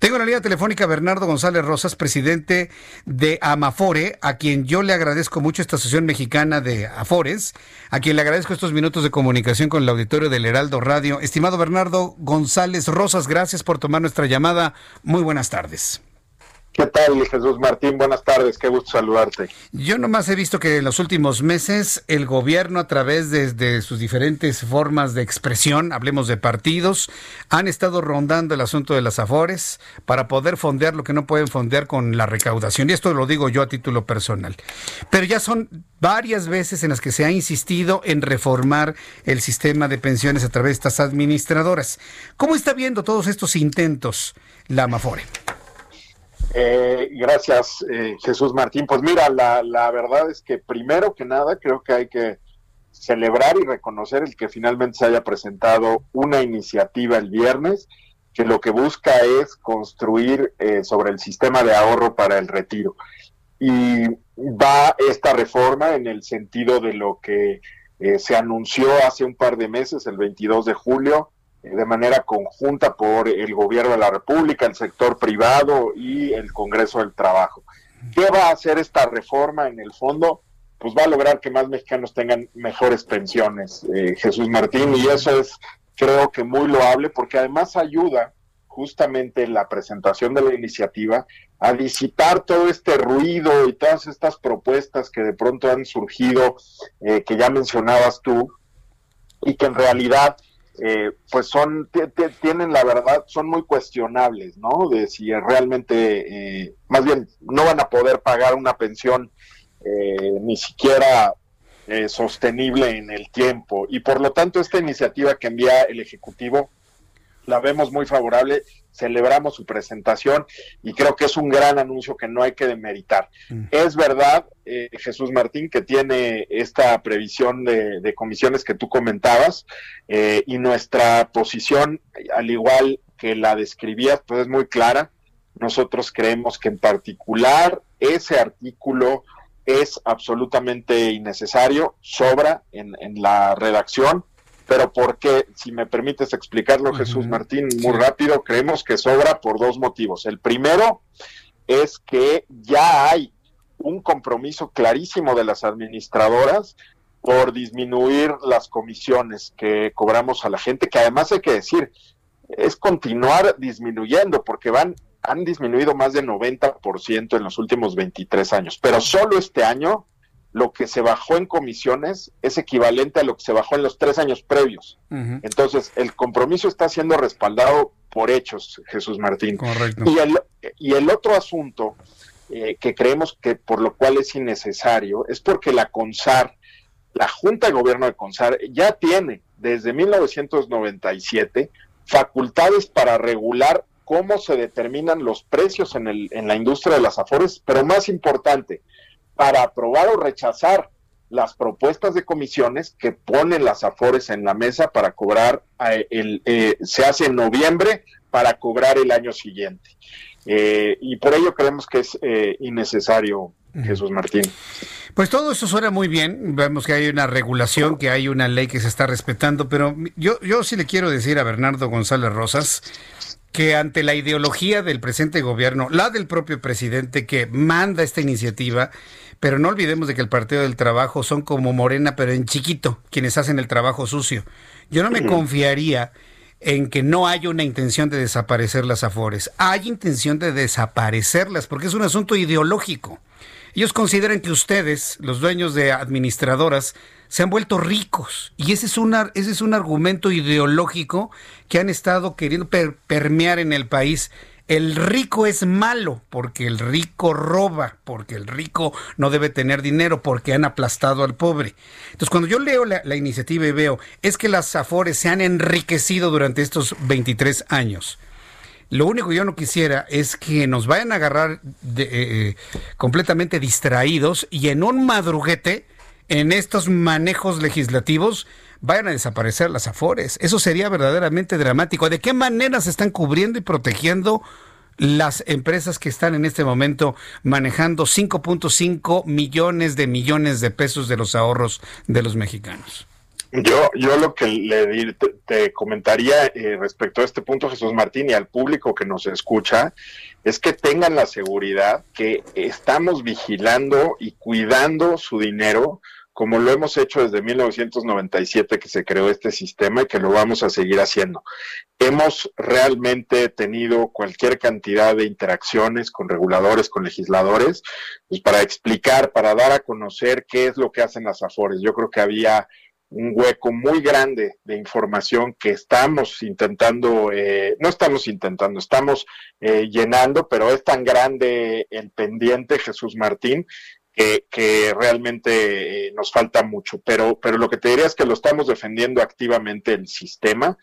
Tengo en la línea telefónica a Bernardo González Rosas, presidente de Amafore, a quien yo le agradezco mucho esta asociación mexicana de Afores, a quien le agradezco estos minutos de comunicación con el auditorio del Heraldo Radio. Estimado Bernardo González Rosas, gracias por tomar nuestra llamada. Muy buenas tardes. ¿Qué tal, Jesús Martín? Buenas tardes, qué gusto saludarte. Yo nomás he visto que en los últimos meses el gobierno a través de, sus diferentes formas de expresión, hablemos de partidos, han estado rondando el asunto de las afores para poder fondear lo que no pueden fondear con la recaudación. Y esto lo digo yo a título personal. Pero ya son varias veces en las que se ha insistido en reformar el sistema de pensiones a través de estas administradoras. ¿Cómo está viendo todos estos intentos la Amafore? Eh, gracias, eh, Jesús Martín. Pues mira, la, verdad es que primero que nada creo que hay que celebrar y reconocer el que finalmente se haya presentado una iniciativa el viernes que lo que busca es construir eh, sobre el sistema de ahorro para el retiro. Y va esta reforma en el sentido de lo que eh, se anunció hace un par de meses, el 22 de julio, de manera conjunta por el gobierno de la República, el sector privado y el Congreso del Trabajo. ¿Qué va a hacer esta reforma en el fondo? Pues va a lograr que más mexicanos tengan mejores pensiones, eh, Jesús Martín, y eso es creo que muy loable porque además ayuda justamente la presentación de la iniciativa a disipar todo este ruido y todas estas propuestas que de pronto han surgido, eh, que ya mencionabas tú, y que en realidad eh, pues son, tienen la verdad, son muy cuestionables, ¿no? De si realmente, eh, más bien, no van a poder pagar una pensión eh, ni siquiera eh, sostenible en el tiempo. Y por lo tanto, esta iniciativa que envía el Ejecutivo la vemos muy favorable, celebramos su presentación y creo que es un gran anuncio que no hay que demeritar. Mm. Es verdad, eh, Jesús Martín, que tiene esta previsión de, de comisiones que tú comentabas eh, y nuestra posición, al igual que la describías, pues es muy clara. Nosotros creemos que en particular ese artículo es absolutamente innecesario, sobra en, en la redacción pero porque, si me permites explicarlo, Jesús Martín, muy rápido, creemos que sobra por dos motivos. El primero es que ya hay un compromiso clarísimo de las administradoras por disminuir las comisiones que cobramos a la gente, que además hay que decir, es continuar disminuyendo, porque van han disminuido más de 90% en los últimos 23 años, pero solo este año lo que se bajó en comisiones es equivalente a lo que se bajó en los tres años previos. Entonces, el compromiso está siendo respaldado por hechos, Jesús Martín. Correcto. Y el, y el otro asunto eh, que creemos que por lo cual es innecesario es porque la CONSAR, la Junta de Gobierno de CONSAR, ya tiene desde 1997 facultades para regular cómo se determinan los precios en, el, en la industria de las afores, pero más importante, para aprobar o rechazar las propuestas de comisiones que ponen las afores en la mesa para cobrar, eh, el, eh, se hace en noviembre para cobrar el año siguiente. Eh, y por ello creemos que es eh, innecesario, Jesús Martín. Pues todo eso suena muy bien. Vemos que hay una regulación, que hay una ley que se está respetando, pero yo, yo sí le quiero decir a Bernardo González Rosas que ante la ideología del presente gobierno, la del propio presidente que manda esta iniciativa, pero no olvidemos de que el Partido del Trabajo son como Morena, pero en chiquito, quienes hacen el trabajo sucio. Yo no me confiaría en que no haya una intención de desaparecer las afores. Hay intención de desaparecerlas porque es un asunto ideológico. Ellos consideran que ustedes, los dueños de administradoras, se han vuelto ricos. Y ese es, una, ese es un argumento ideológico que han estado queriendo per permear en el país el rico es malo porque el rico roba, porque el rico no debe tener dinero, porque han aplastado al pobre. Entonces, cuando yo leo la, iniciativa y veo, es que las Afores se han enriquecido durante estos 23 años. Lo único que yo no quisiera es que nos vayan a agarrar de, eh, completamente distraídos y en un madruguete, en estos manejos legislativos, vayan a desaparecer las afores. Eso sería verdaderamente dramático. ¿De qué manera se están cubriendo y protegiendo las empresas que están en este momento manejando 5.5 millones de millones de pesos de los ahorros de los mexicanos? Yo, yo lo que le te, te comentaría eh, respecto a este punto, Jesús Martín, y al público que nos escucha, es que tengan la seguridad que estamos vigilando y cuidando su dinero como lo hemos hecho desde 1997 que se creó este sistema y que lo vamos a seguir haciendo. Hemos realmente tenido cualquier cantidad de interacciones con reguladores, con legisladores, pues para explicar, para dar a conocer qué es lo que hacen las AFORES. Yo creo que había un hueco muy grande de información que estamos intentando, eh, no estamos intentando, estamos eh, llenando, pero es tan grande el pendiente, Jesús Martín, que, realmente eh, nos falta mucho. Pero, pero lo que te diría es que lo estamos defendiendo activamente el sistema,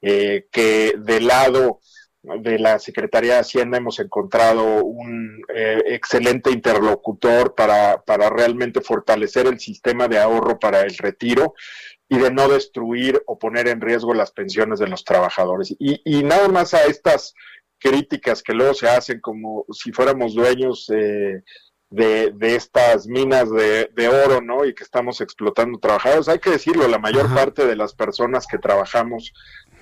eh, que del lado de la Secretaría de Hacienda hemos encontrado un eh, excelente interlocutor para, para realmente fortalecer el sistema de ahorro para el retiro y de no destruir o poner en riesgo las pensiones de los trabajadores. Y, y nada más a estas críticas que luego se hacen como si fuéramos dueños eh, de, de, estas minas de, de, oro, ¿no? Y que estamos explotando trabajadores. Hay que decirlo, la mayor Ajá. parte de las personas que trabajamos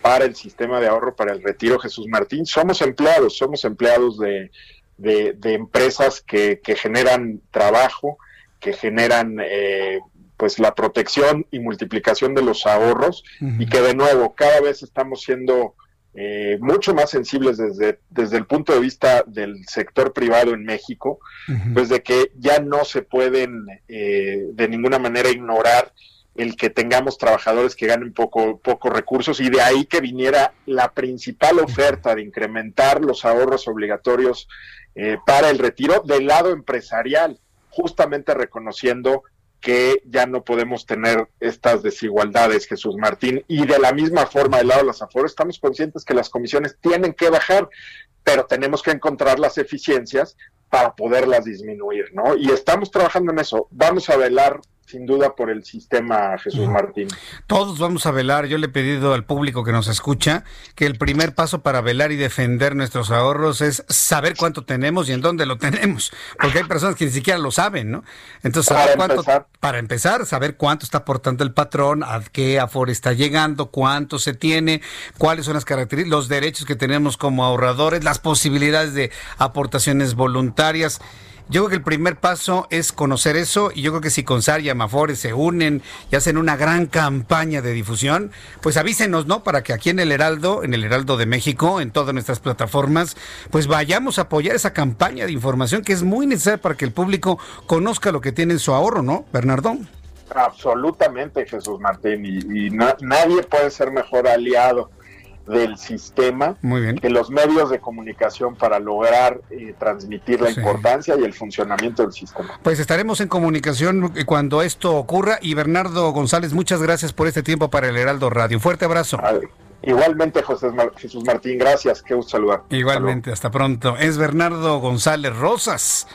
para el sistema de ahorro para el retiro Jesús Martín, somos empleados, somos empleados de, de, de empresas que, que, generan trabajo, que generan eh, pues la protección y multiplicación de los ahorros uh -huh. y que de nuevo cada vez estamos siendo eh, mucho más sensibles desde, desde el punto de vista del sector privado en México, uh -huh. pues de que ya no se pueden eh, de ninguna manera ignorar el que tengamos trabajadores que ganen poco, pocos recursos y de ahí que viniera la principal oferta de incrementar los ahorros obligatorios eh, para el retiro del lado empresarial, justamente reconociendo que ya no podemos tener estas desigualdades, Jesús Martín, y de la misma forma del lado de las afores estamos conscientes que las comisiones tienen que bajar, pero tenemos que encontrar las eficiencias para poderlas disminuir, ¿no? Y estamos trabajando en eso. Vamos a velar sin duda por el sistema Jesús Martín. Todos vamos a velar. Yo le he pedido al público que nos escucha que el primer paso para velar y defender nuestros ahorros es saber cuánto tenemos y en dónde lo tenemos, porque hay personas que ni siquiera lo saben, ¿no? Entonces, saber para, cuánto, empezar. para empezar, saber cuánto está aportando el patrón, a qué aforo está llegando, cuánto se tiene, cuáles son las características, los derechos que tenemos como ahorradores, las posibilidades de aportaciones voluntarias. Yo creo que el primer paso es conocer eso y yo creo que si Consar y Amafores se unen y hacen una gran campaña de difusión, pues avísenos, ¿no? Para que aquí en el Heraldo, en el Heraldo de México, en todas nuestras plataformas, pues vayamos a apoyar esa campaña de información que es muy necesaria para que el público conozca lo que tiene en su ahorro, ¿no, Bernardo? Absolutamente, Jesús Martín, y, y na nadie puede ser mejor aliado del sistema que los medios de comunicación para lograr eh, transmitir la sí. importancia y el funcionamiento del sistema. Pues estaremos en comunicación cuando esto ocurra y Bernardo González, muchas gracias por este tiempo para el Heraldo Radio. Fuerte abrazo. Vale. Igualmente, José Mar Jesús Martín, gracias, qué gusto saludar. Igualmente, hasta pronto. Es Bernardo González Rosas